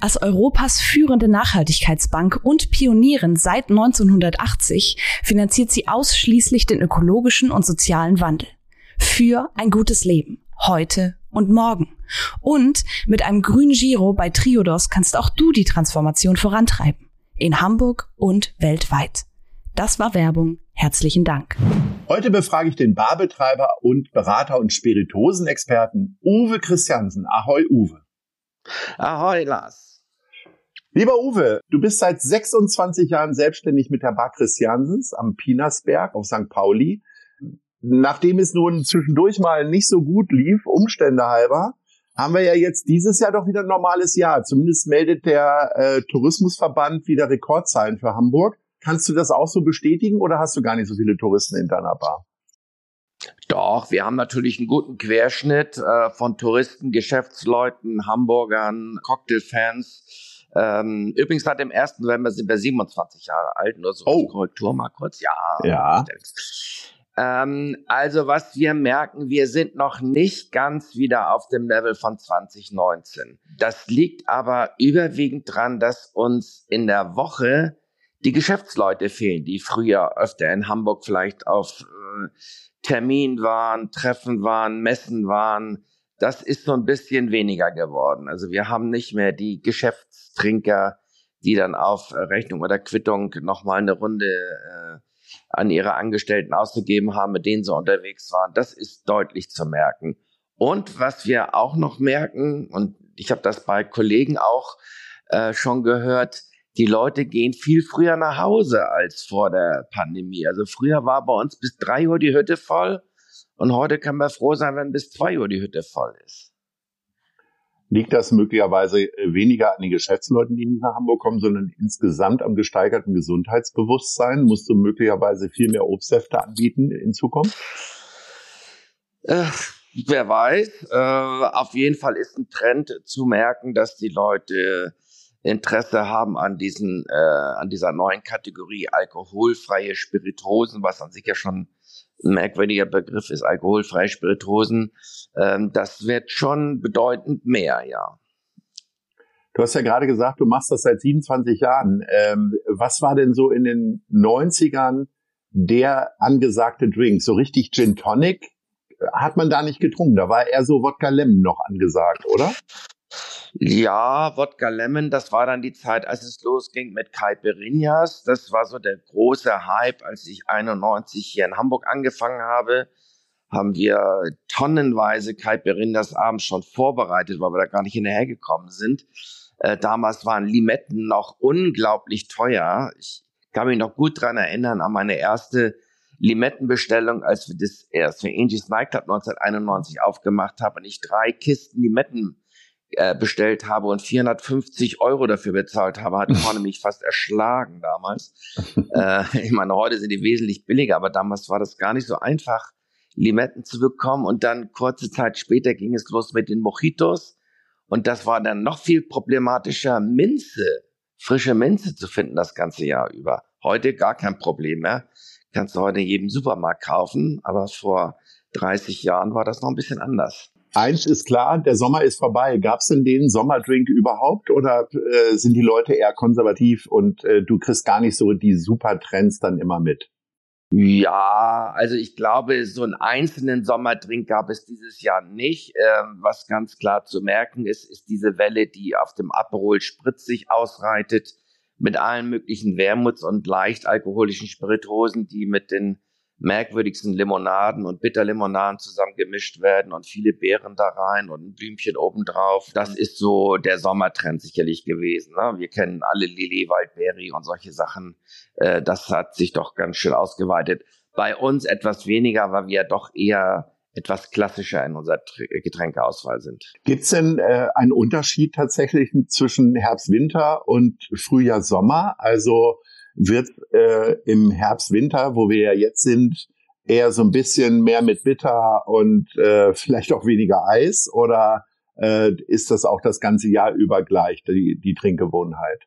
Als Europas führende Nachhaltigkeitsbank und Pionierin seit 1980 finanziert sie ausschließlich den ökologischen und sozialen Wandel. Für ein gutes Leben. Heute und morgen. Und mit einem grünen Giro bei Triodos kannst auch du die Transformation vorantreiben. In Hamburg und weltweit. Das war Werbung. Herzlichen Dank. Heute befrage ich den Barbetreiber und Berater und Spirituosenexperten Uwe Christiansen. Ahoi, Uwe. Ahoi, Lars. Lieber Uwe, du bist seit 26 Jahren selbstständig mit der Bar Christiansens am Pinersberg auf St. Pauli. Nachdem es nun zwischendurch mal nicht so gut lief, Umstände halber, haben wir ja jetzt dieses Jahr doch wieder ein normales Jahr. Zumindest meldet der äh, Tourismusverband wieder Rekordzahlen für Hamburg. Kannst du das auch so bestätigen oder hast du gar nicht so viele Touristen in deiner Bar? Doch, wir haben natürlich einen guten Querschnitt äh, von Touristen, Geschäftsleuten, Hamburgern, Cocktailfans. Ähm, übrigens seit dem 1. November sind wir 27 Jahre alt, nur so oh. Korrektur mal kurz. Ja. Ja. Ähm, also was wir merken, wir sind noch nicht ganz wieder auf dem Level von 2019. Das liegt aber überwiegend dran, dass uns in der Woche die Geschäftsleute fehlen, die früher öfter in Hamburg vielleicht auf äh, Termin waren, Treffen waren, Messen waren. Das ist so ein bisschen weniger geworden. Also wir haben nicht mehr die Geschäftstrinker, die dann auf Rechnung oder Quittung nochmal eine Runde äh, an ihre Angestellten ausgegeben haben, mit denen sie unterwegs waren. Das ist deutlich zu merken. Und was wir auch noch merken, und ich habe das bei Kollegen auch äh, schon gehört, die Leute gehen viel früher nach Hause als vor der Pandemie. Also früher war bei uns bis drei Uhr die Hütte voll und heute kann man froh sein, wenn bis zwei Uhr die Hütte voll ist. Liegt das möglicherweise äh, weniger an den Geschäftsleuten, die nicht nach Hamburg kommen, sondern insgesamt am gesteigerten Gesundheitsbewusstsein? Musst du möglicherweise viel mehr Obstsäfte anbieten in Zukunft? Äh, wer weiß. Äh, auf jeden Fall ist ein Trend zu merken, dass die Leute Interesse haben an diesen, äh, an dieser neuen Kategorie alkoholfreie Spiritosen, was an sich ja schon ein merkwürdiger Begriff ist, alkoholfreie Spiritosen. Ähm, das wird schon bedeutend mehr, ja. Du hast ja gerade gesagt, du machst das seit 27 Jahren. Ähm, was war denn so in den 90ern der angesagte Drink? So richtig Gin Tonic hat man da nicht getrunken. Da war eher so Wodka Lemon noch angesagt, oder? Ja, Wodka Lemon, das war dann die Zeit, als es losging mit Caipirinhas. Das war so der große Hype, als ich 91 hier in Hamburg angefangen habe. Haben wir tonnenweise Caipirinhas abends schon vorbereitet, weil wir da gar nicht hinterhergekommen sind. Äh, damals waren Limetten noch unglaublich teuer. Ich kann mich noch gut dran erinnern an meine erste Limettenbestellung, als wir das erst für Angie's Nightclub 1991 aufgemacht haben und ich drei Kisten Limetten äh, bestellt habe und 450 Euro dafür bezahlt habe, hat vorne mich fast erschlagen damals. äh, ich meine, heute sind die wesentlich billiger, aber damals war das gar nicht so einfach, Limetten zu bekommen. Und dann kurze Zeit später ging es los mit den Mojitos. Und das war dann noch viel problematischer, Minze, frische Minze zu finden das ganze Jahr über. Heute gar kein Problem mehr. Kannst du heute in jedem Supermarkt kaufen, aber vor 30 Jahren war das noch ein bisschen anders. Eins ist klar, der Sommer ist vorbei. Gab es denn den Sommerdrink überhaupt oder äh, sind die Leute eher konservativ und äh, du kriegst gar nicht so die Supertrends dann immer mit? Ja, also ich glaube, so einen einzelnen Sommerdrink gab es dieses Jahr nicht. Ähm, was ganz klar zu merken ist, ist diese Welle, die auf dem Aperol spritzig ausreitet, mit allen möglichen Wermuts- und leicht alkoholischen Spiritosen, die mit den merkwürdigsten Limonaden und Bitterlimonaden zusammen gemischt werden und viele Beeren da rein und ein Blümchen obendrauf. Das ist so der Sommertrend sicherlich gewesen. Ne? Wir kennen alle Lilly, Waldbeere und solche Sachen. Äh, das hat sich doch ganz schön ausgeweitet. Bei uns etwas weniger, weil wir doch eher etwas klassischer in unserer Getränkeauswahl sind. Gibt es denn äh, einen Unterschied tatsächlich zwischen Herbst, Winter und Frühjahr, Sommer? Also wird äh, im Herbst, Winter, wo wir ja jetzt sind, eher so ein bisschen mehr mit Bitter und äh, vielleicht auch weniger Eis oder äh, ist das auch das ganze Jahr über gleich, die, die Trinkgewohnheit?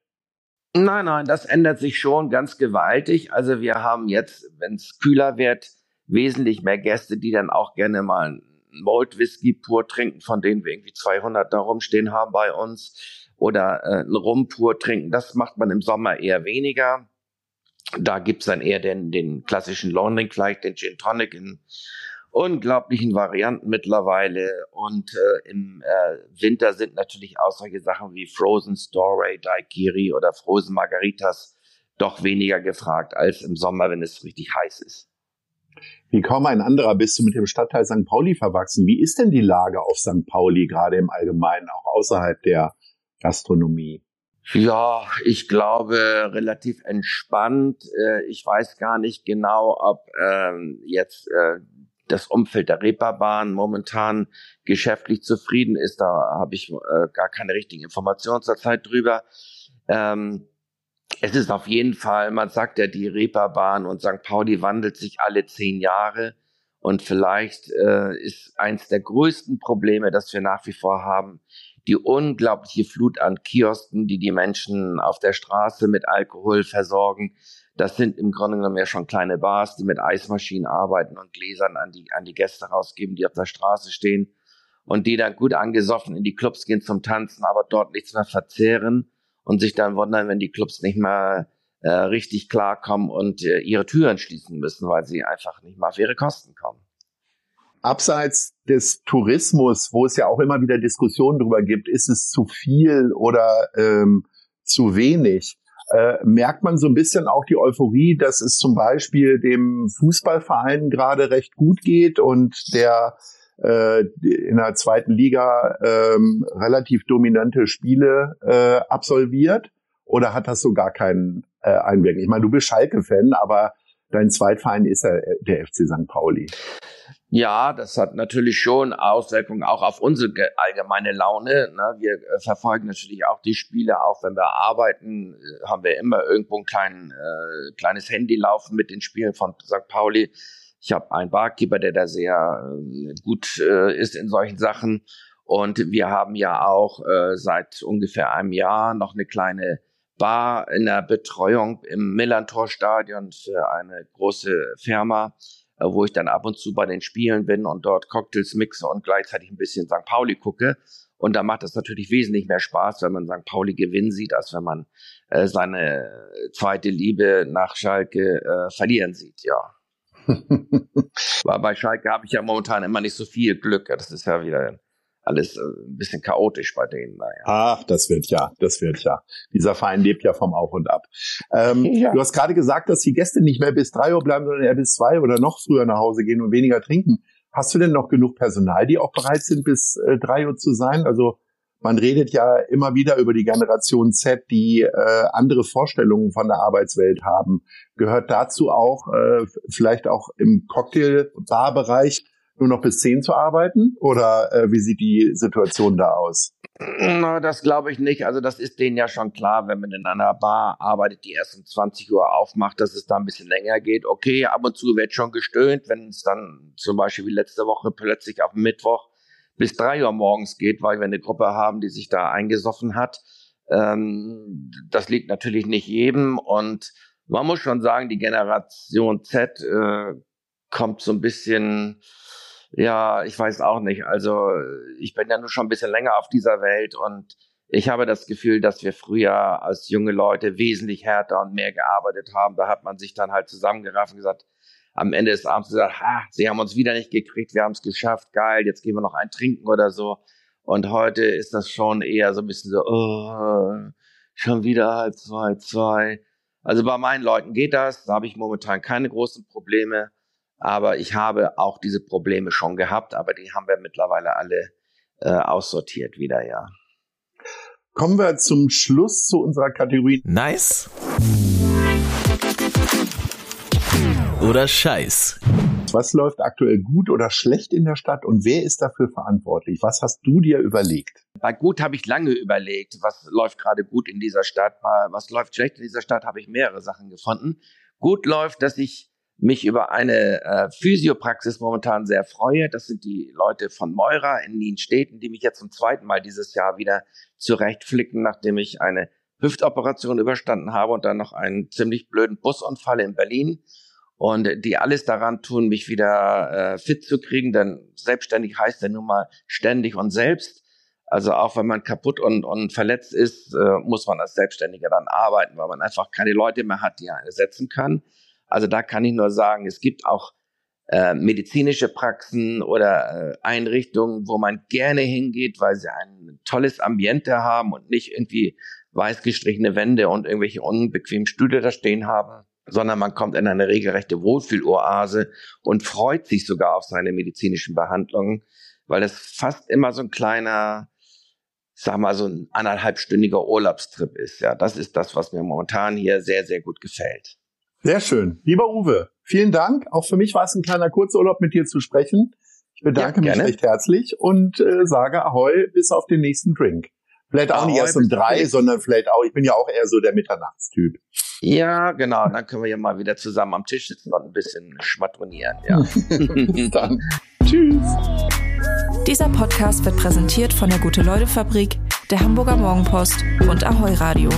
Nein, nein, das ändert sich schon ganz gewaltig. Also wir haben jetzt, wenn es kühler wird, wesentlich mehr Gäste, die dann auch gerne mal einen Malt Whisky pur trinken, von denen wir irgendwie 200 da rumstehen haben bei uns, oder äh, einen Rum pur trinken. Das macht man im Sommer eher weniger. Da gibt's dann eher den, den klassischen Long Drink, vielleicht den Gin Tonic in unglaublichen Varianten mittlerweile. Und äh, im äh, Winter sind natürlich auch solche Sachen wie Frozen Story, Daikiri oder Frozen Margaritas doch weniger gefragt als im Sommer, wenn es richtig heiß ist. Wie kaum ein anderer bist du mit dem Stadtteil St. Pauli verwachsen. Wie ist denn die Lage auf St. Pauli, gerade im Allgemeinen, auch außerhalb der Gastronomie? Ja, ich glaube relativ entspannt. Äh, ich weiß gar nicht genau, ob ähm, jetzt äh, das Umfeld der Reeperbahn momentan geschäftlich zufrieden ist. Da habe ich äh, gar keine richtigen Informationen zurzeit drüber. Ähm, es ist auf jeden Fall, man sagt ja, die Reeperbahn und St. Pauli wandelt sich alle zehn Jahre. Und vielleicht äh, ist eins der größten Probleme, das wir nach wie vor haben, die unglaubliche Flut an Kiosken, die die Menschen auf der Straße mit Alkohol versorgen. Das sind im Grunde genommen ja schon kleine Bars, die mit Eismaschinen arbeiten und Gläsern an die, an die Gäste rausgeben, die auf der Straße stehen und die dann gut angesoffen in die Clubs gehen zum Tanzen, aber dort nichts mehr verzehren und sich dann wundern, wenn die Clubs nicht mehr äh, richtig klarkommen und äh, ihre Türen schließen müssen, weil sie einfach nicht mal auf ihre Kosten kommen abseits des Tourismus, wo es ja auch immer wieder Diskussionen darüber gibt, ist es zu viel oder ähm, zu wenig, äh, merkt man so ein bisschen auch die Euphorie, dass es zum Beispiel dem Fußballverein gerade recht gut geht und der äh, in der zweiten Liga ähm, relativ dominante Spiele äh, absolviert? Oder hat das so gar keinen äh, Einwirkung? Ich meine, du bist Schalke-Fan, aber dein Zweitverein ist ja der FC St. Pauli. Ja, das hat natürlich schon Auswirkungen auch auf unsere allgemeine Laune. Ne? Wir äh, verfolgen natürlich auch die Spiele, auch wenn wir arbeiten, äh, haben wir immer irgendwo ein klein, äh, kleines Handy laufen mit den Spielen von St. Pauli. Ich habe einen Barkeeper, der da sehr äh, gut äh, ist in solchen Sachen. Und wir haben ja auch äh, seit ungefähr einem Jahr noch eine kleine Bar in der Betreuung im Millantor-Stadion für eine große Firma wo ich dann ab und zu bei den Spielen bin und dort Cocktails mixe und gleichzeitig ein bisschen St. Pauli gucke. Und da macht es natürlich wesentlich mehr Spaß, wenn man St. Pauli gewinnen sieht, als wenn man äh, seine zweite Liebe nach Schalke äh, verlieren sieht, ja. Weil bei Schalke habe ich ja momentan immer nicht so viel Glück. Das ist ja wieder alles äh, ein bisschen chaotisch bei denen. Naja. Ach, das wird ja, das wird ja. Dieser Verein lebt ja vom Auf und Ab. Ähm, ja. Du hast gerade gesagt, dass die Gäste nicht mehr bis drei Uhr bleiben, sondern eher bis zwei oder noch früher nach Hause gehen und weniger trinken. Hast du denn noch genug Personal, die auch bereit sind, bis äh, drei Uhr zu sein? Also man redet ja immer wieder über die Generation Z, die äh, andere Vorstellungen von der Arbeitswelt haben. Gehört dazu auch äh, vielleicht auch im Cocktailbarbereich nur noch bis zehn zu arbeiten? Oder äh, wie sieht die Situation da aus? Na, das glaube ich nicht. Also das ist denen ja schon klar, wenn man in einer Bar arbeitet, die erst um 20 Uhr aufmacht, dass es da ein bisschen länger geht. Okay, ab und zu wird schon gestöhnt, wenn es dann zum Beispiel wie letzte Woche plötzlich auf Mittwoch bis drei Uhr morgens geht, weil wir eine Gruppe haben, die sich da eingesoffen hat. Ähm, das liegt natürlich nicht jedem und man muss schon sagen, die Generation Z äh, kommt so ein bisschen ja, ich weiß auch nicht. Also ich bin ja nur schon ein bisschen länger auf dieser Welt und ich habe das Gefühl, dass wir früher als junge Leute wesentlich härter und mehr gearbeitet haben. Da hat man sich dann halt zusammengerafft und gesagt, am Ende des Abends gesagt, ha, sie haben uns wieder nicht gekriegt, wir haben es geschafft, geil, jetzt gehen wir noch ein Trinken oder so. Und heute ist das schon eher so ein bisschen so, oh, schon wieder halb zwei, zwei. Also bei meinen Leuten geht das, da habe ich momentan keine großen Probleme. Aber ich habe auch diese Probleme schon gehabt, aber die haben wir mittlerweile alle äh, aussortiert wieder, ja. Kommen wir zum Schluss zu unserer Kategorie. Nice oder Scheiß. Was läuft aktuell gut oder schlecht in der Stadt und wer ist dafür verantwortlich? Was hast du dir überlegt? Bei gut habe ich lange überlegt, was läuft gerade gut in dieser Stadt, was läuft schlecht in dieser Stadt, habe ich mehrere Sachen gefunden. Gut läuft, dass ich mich über eine äh, Physiopraxis momentan sehr freue. Das sind die Leute von Meura in Nienstädten, die mich jetzt zum zweiten Mal dieses Jahr wieder zurechtflicken, nachdem ich eine Hüftoperation überstanden habe und dann noch einen ziemlich blöden Busunfall in Berlin. Und die alles daran tun, mich wieder äh, fit zu kriegen, denn selbstständig heißt ja nun mal ständig und selbst. Also auch wenn man kaputt und, und verletzt ist, äh, muss man als Selbstständiger dann arbeiten, weil man einfach keine Leute mehr hat, die einen ersetzen kann. Also da kann ich nur sagen, es gibt auch äh, medizinische Praxen oder äh, Einrichtungen, wo man gerne hingeht, weil sie ein tolles Ambiente haben und nicht irgendwie weiß gestrichene Wände und irgendwelche unbequemen Stühle da stehen haben, sondern man kommt in eine regelrechte Wohlfühloase und freut sich sogar auf seine medizinischen Behandlungen, weil es fast immer so ein kleiner, sag mal, so ein anderthalbstündiger Urlaubstrip ist. Ja, das ist das, was mir momentan hier sehr, sehr gut gefällt. Sehr schön. Lieber Uwe, vielen Dank. Auch für mich war es ein kleiner Kurzurlaub mit dir zu sprechen. Ich bedanke ja, mich recht herzlich und äh, sage Ahoi bis auf den nächsten Drink. Vielleicht auch Ahoi, nicht erst um drei, sondern vielleicht auch, ich bin ja auch eher so der Mitternachtstyp. Ja, genau. Dann können wir ja mal wieder zusammen am Tisch sitzen und ein bisschen schwadronieren. Ja. bis dann. Tschüss. Dieser Podcast wird präsentiert von der Gute-Leute-Fabrik, der Hamburger Morgenpost und Ahoi Radio.